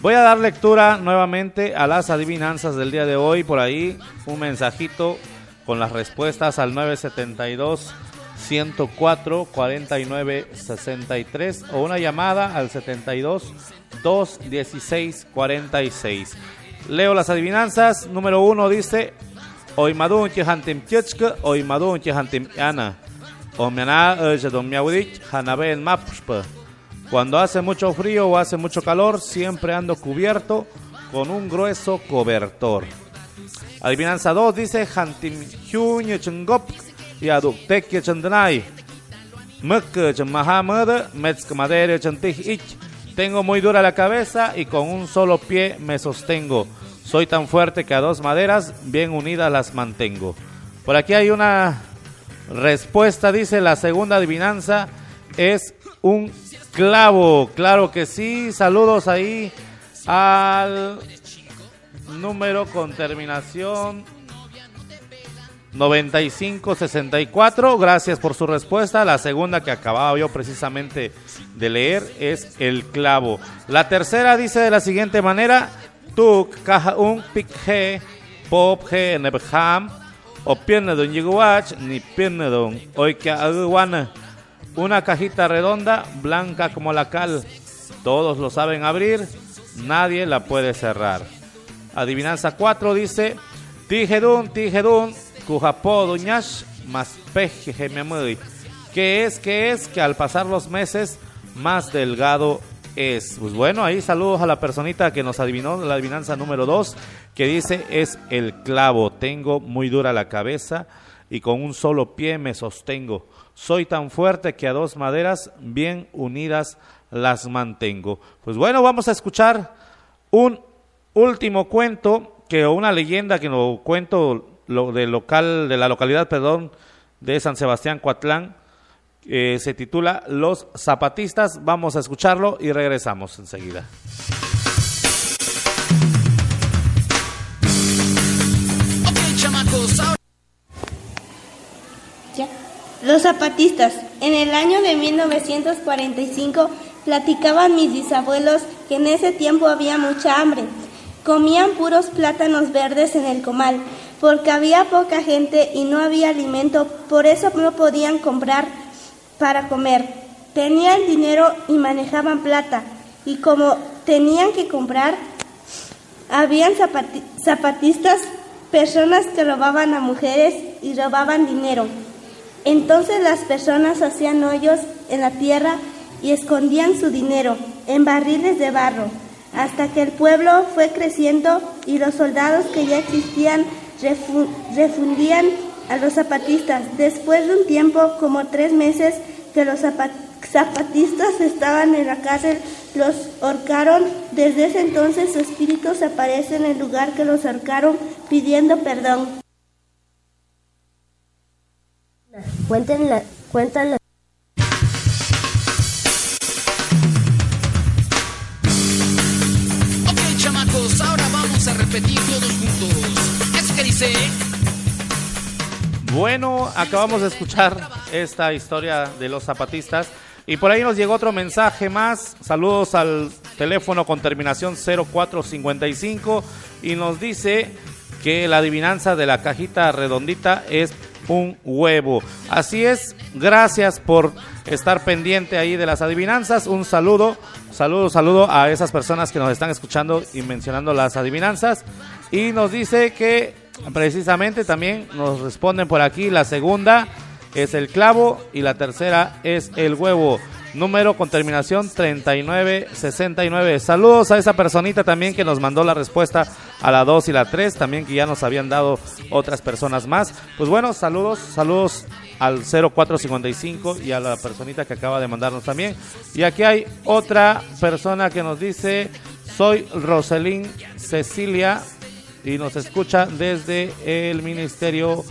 Voy a dar lectura nuevamente a las adivinanzas del día de hoy. Por ahí un mensajito con las respuestas al 972 104 49 63 o una llamada al 72 216 46. Leo las adivinanzas. Número uno dice: Hoy madun hantim tchka, hoy madun hantim ana. Omeana don miaudich hanaben mapspa. Cuando hace mucho frío o hace mucho calor, siempre ando cubierto con un grueso cobertor. Adivinanza 2 dice Hantim Hyunye Chungop y Aduktek Chandnai. Mek Mahamad Metsk Madere Chantich Ich. Tengo muy dura la cabeza y con un solo pie me sostengo. Soy tan fuerte que a dos maderas bien unidas las mantengo. Por aquí hay una respuesta, dice la segunda adivinanza es un clavo. Claro que sí. Saludos ahí al número con terminación 9564. Gracias por su respuesta. La segunda que acababa yo precisamente de leer es el clavo. La tercera dice de la siguiente manera: Tuk caja un pikhe pop nebham o pierne don yiguach ni pierne don oika aguana. Una cajita redonda, blanca como la cal. Todos lo saben abrir, nadie la puede cerrar. Adivinanza 4 dice: Tijedun, tijedun, kujapo duñash, más peje. ¿Qué es? ¿Qué es? Que al pasar los meses, más delgado es. Pues bueno, ahí saludos a la personita que nos adivinó la adivinanza número 2, que dice: Es el clavo. Tengo muy dura la cabeza y con un solo pie me sostengo. Soy tan fuerte que a dos maderas bien unidas las mantengo. Pues bueno, vamos a escuchar un último cuento que una leyenda que lo cuento lo, de local de la localidad, perdón, de San Sebastián Coatlán. se titula Los zapatistas. Vamos a escucharlo y regresamos enseguida. Los zapatistas. En el año de 1945 platicaban mis bisabuelos que en ese tiempo había mucha hambre. Comían puros plátanos verdes en el comal, porque había poca gente y no había alimento, por eso no podían comprar para comer. Tenían dinero y manejaban plata, y como tenían que comprar, habían zapati- zapatistas, personas que robaban a mujeres y robaban dinero. Entonces las personas hacían hoyos en la tierra y escondían su dinero en barriles de barro, hasta que el pueblo fue creciendo y los soldados que ya existían refu- refundían a los zapatistas. Después de un tiempo, como tres meses, que los zapa- zapatistas estaban en la cárcel, los ahorcaron. Desde ese entonces su espíritu se aparece en el lugar que los ahorcaron pidiendo perdón. Cuentan la, cuentan la Ok, chamacos, ahora vamos a repetir todos juntos. Es que dice. Bueno, acabamos de escuchar esta historia de los zapatistas y por ahí nos llegó otro mensaje más. Saludos al teléfono con terminación 0455 y nos dice que la adivinanza de la cajita redondita es un huevo. Así es, gracias por estar pendiente ahí de las adivinanzas. Un saludo, saludo, saludo a esas personas que nos están escuchando y mencionando las adivinanzas. Y nos dice que precisamente también nos responden por aquí la segunda es el clavo y la tercera es el huevo. Número con terminación 3969. Saludos a esa personita también que nos mandó la respuesta a la 2 y la 3, también que ya nos habían dado otras personas más. Pues bueno, saludos, saludos al 0455 y a la personita que acaba de mandarnos también. Y aquí hay otra persona que nos dice, soy Roselín Cecilia y nos escucha desde el Ministerio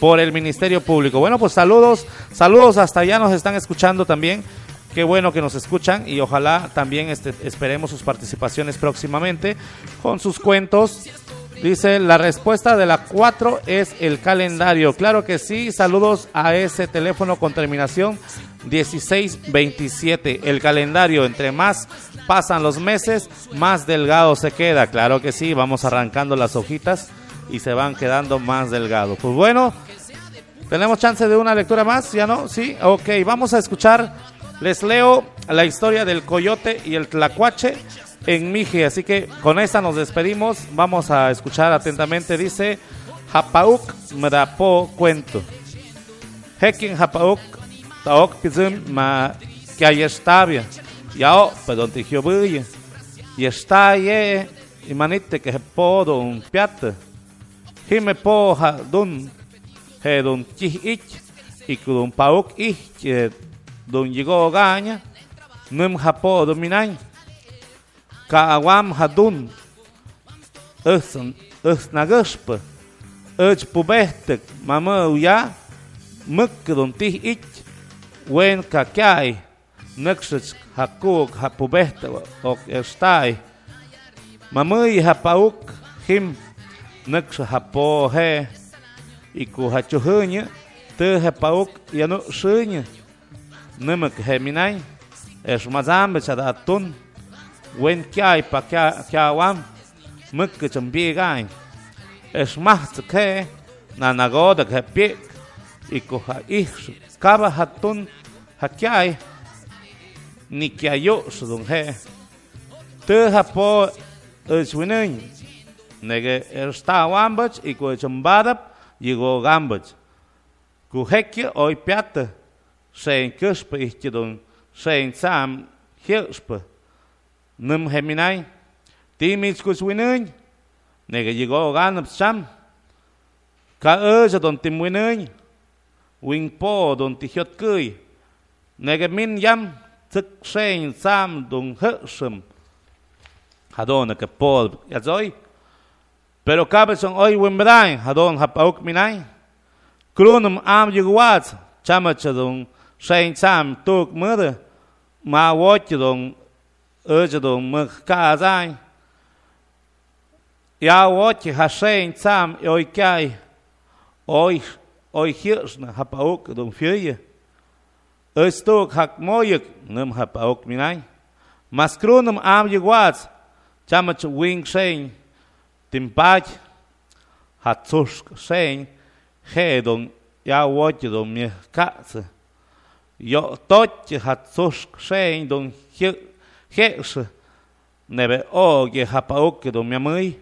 por el Ministerio Público. Bueno, pues saludos, saludos hasta allá nos están escuchando también. Qué bueno que nos escuchan y ojalá también este, esperemos sus participaciones próximamente con sus cuentos. Dice, la respuesta de la 4 es el calendario. Claro que sí, saludos a ese teléfono con terminación 1627. El calendario, entre más pasan los meses, más delgado se queda. Claro que sí, vamos arrancando las hojitas y se van quedando más delgados. Pues bueno, tenemos chance de una lectura más, ¿ya no? Sí, ok, vamos a escuchar, les leo la historia del coyote y el tlacuache en Mije, así que con esta nos despedimos, vamos a escuchar atentamente, dice, Hapauk mrapo cuento. Hekin Hapauk taok pizum ma kiayestavia, yao pedon tijiobuye, yestaye imanite que podo un piata. Hime po dun he dun chih y kudun pauk ich que dun llegó gaña num ha po dominañ ka awam ha dun us us nagusp uch pubehtek mama uya muk dun tih ich wen ka kai nexch ha kuk ha pubehtek ok estai mamui ha pauk him nux hapo he y ku hachuhuña te he pauk ya no shuña nëmëk heminaj, e shumazambe që da tun, uen kja i pa kja, kja uam, mëk që mbi i gaj, e ke, na nagoda kë pik, i ku ha ish, kaba ha ha kja ni kja jo shë dhun he, të ha po e shwinën, nëge e shta uam bëq, i ku e mbadap, i go gambëq, ku hekje oj pjatë, sein kuspe ich don sein sam hirspe num heminai yigo ganap sam. Ka ơ don tim wing po don ti hiot kui. Nege min yam tsik sein sam don hirsum pol Pero cabezon hoy wimbrain, hadon hapauk minay. Krunum am yiguat, chamachadon, shain sam tuk murder, ma watchadon, urjadon mukazai. Ya watch ha shain sam oi kai, oi, oi hirsna hapauk don fye. Ustuk hak moyuk, num hapauk minay. Mas krunum am yiguat, chamach wing shain, timpach hatsusk sein hedon ya woch don mi katse Yo toche hatsosh kshen don hesh nebe oge hapaoke don minha mãe.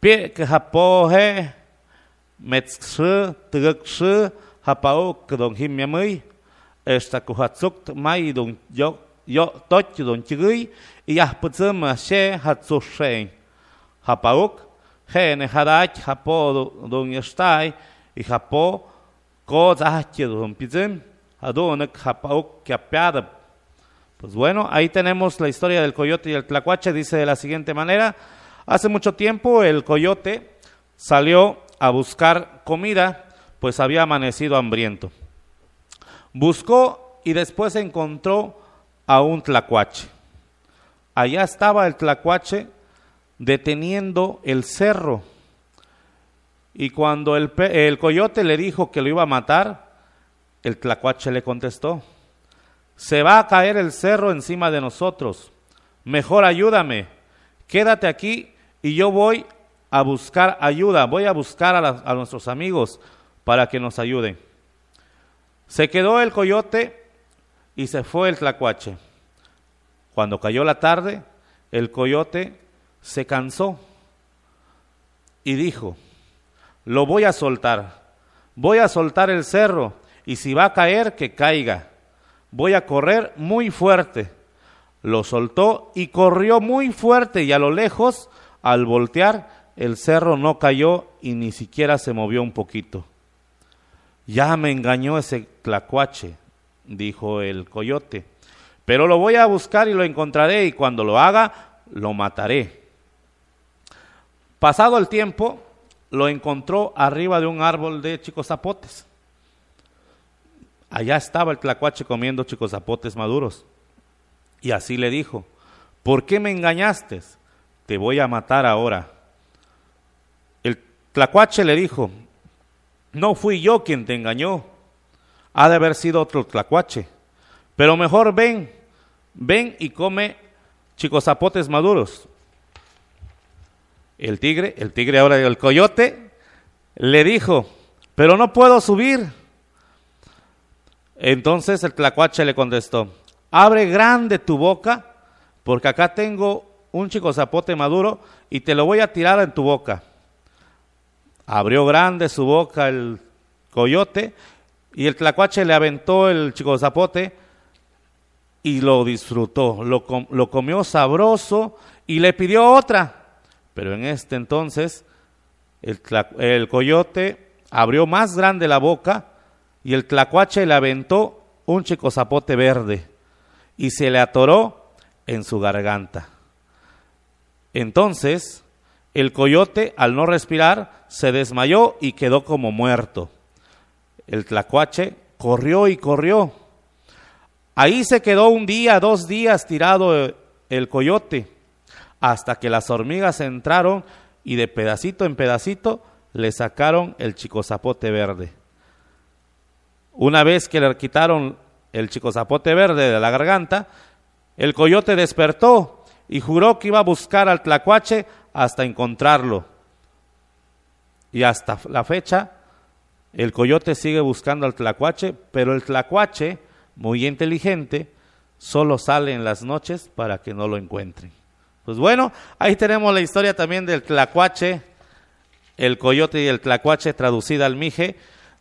Peke hapohe metsksh truksh hapaoke don him minha mãe. Esta ku hatsok mai don yo yo toche don chigui y ahputzema she hatsosh shen. Hapaok hene harach hapo don yestai y hapo kodzache don pizem. Pues bueno, ahí tenemos la historia del coyote y el tlacuache. Dice de la siguiente manera: Hace mucho tiempo el coyote salió a buscar comida, pues había amanecido hambriento. Buscó y después encontró a un tlacuache. Allá estaba el tlacuache deteniendo el cerro. Y cuando el, el coyote le dijo que lo iba a matar, el tlacuache le contestó, se va a caer el cerro encima de nosotros. Mejor ayúdame. Quédate aquí y yo voy a buscar ayuda. Voy a buscar a, nuestros amigos para que nos ayuden. Se quedó el coyote y se fue el tlacuache. Cuando cayó la tarde, el coyote se cansó y dijo, lo voy a soltar, voy a soltar el cerro y si va a caer, que caiga. Voy a correr muy fuerte. Lo soltó y corrió muy fuerte y a lo lejos, al voltear, el cerro no cayó y ni siquiera se movió un poquito. Ya me engañó ese tlacuache, dijo el coyote, pero lo voy a buscar y lo encontraré y cuando lo haga, lo mataré. Pasado el tiempo, lo encontró arriba de un árbol de chicos zapotes. Allá estaba el tlacuache comiendo chicos zapotes maduros. Y así le dijo, ¿por qué me engañaste? Te voy a matar ahora. El tlacuache le dijo, no fui yo quien te engañó, ha de haber sido otro tlacuache. Pero mejor ven, ven y come chicos zapotes maduros. El tigre, el tigre ahora el coyote, le dijo, pero no puedo subir. Entonces el tlacuache le contestó, abre grande tu boca, porque acá tengo un chico zapote maduro y te lo voy a tirar en tu boca. Abrió grande su boca el coyote y el tlacuache le aventó el chico zapote y lo disfrutó, lo, com- lo comió sabroso y le pidió otra. Pero en este entonces el coyote abrió más grande la boca y el tlacuache le aventó un chico zapote verde y se le atoró en su garganta. Entonces el coyote, al no respirar, se desmayó y quedó como muerto. El tlacuache corrió y corrió. Ahí se quedó un día, dos días tirado eh, el coyote, hasta que las hormigas entraron y de pedacito en pedacito le sacaron el chico zapote verde. Una vez que le quitaron el chico zapote verde de la garganta, el coyote despertó y juró que iba a buscar al tlacuache hasta encontrarlo. Y hasta la fecha, el coyote sigue buscando al tlacuache, pero el tlacuache, muy inteligente, solo sale en las noches para que no lo encuentren. Pues bueno, ahí tenemos la historia también del tlacuache, el coyote y el tlacuache traducida al mije.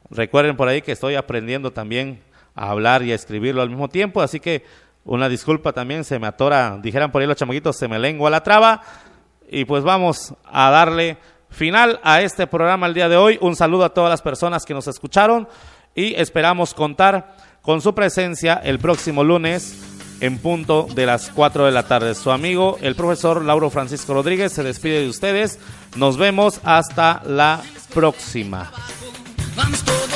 Recuerden por ahí que estoy aprendiendo también a hablar y a escribirlo al mismo tiempo, así que una disculpa también, se me atora, dijeran por ahí los chamaquitos, se me lengua la traba. Y pues vamos a darle final a este programa el día de hoy. Un saludo a todas las personas que nos escucharon y esperamos contar con su presencia el próximo lunes en punto de las 4 de la tarde. Su amigo, el profesor Lauro Francisco Rodríguez, se despide de ustedes. Nos vemos hasta la próxima. Vamos todos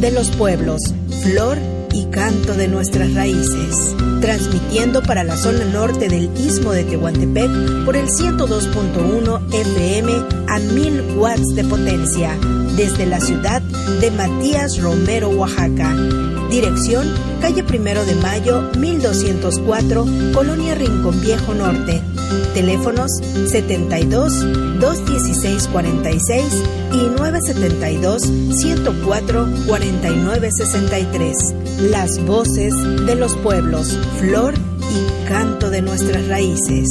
de los pueblos, flor y canto de nuestras raíces. Transmitiendo para la zona norte del istmo de Tehuantepec por el 102.1 FM a 1000 watts de potencia, desde la ciudad de Matías Romero, Oaxaca. Dirección, calle Primero de Mayo, 1204, Colonia Rincón Viejo Norte. Teléfonos 72 216 46 y 972 104 49 63. Las voces de los pueblos, flor y canto de nuestras raíces.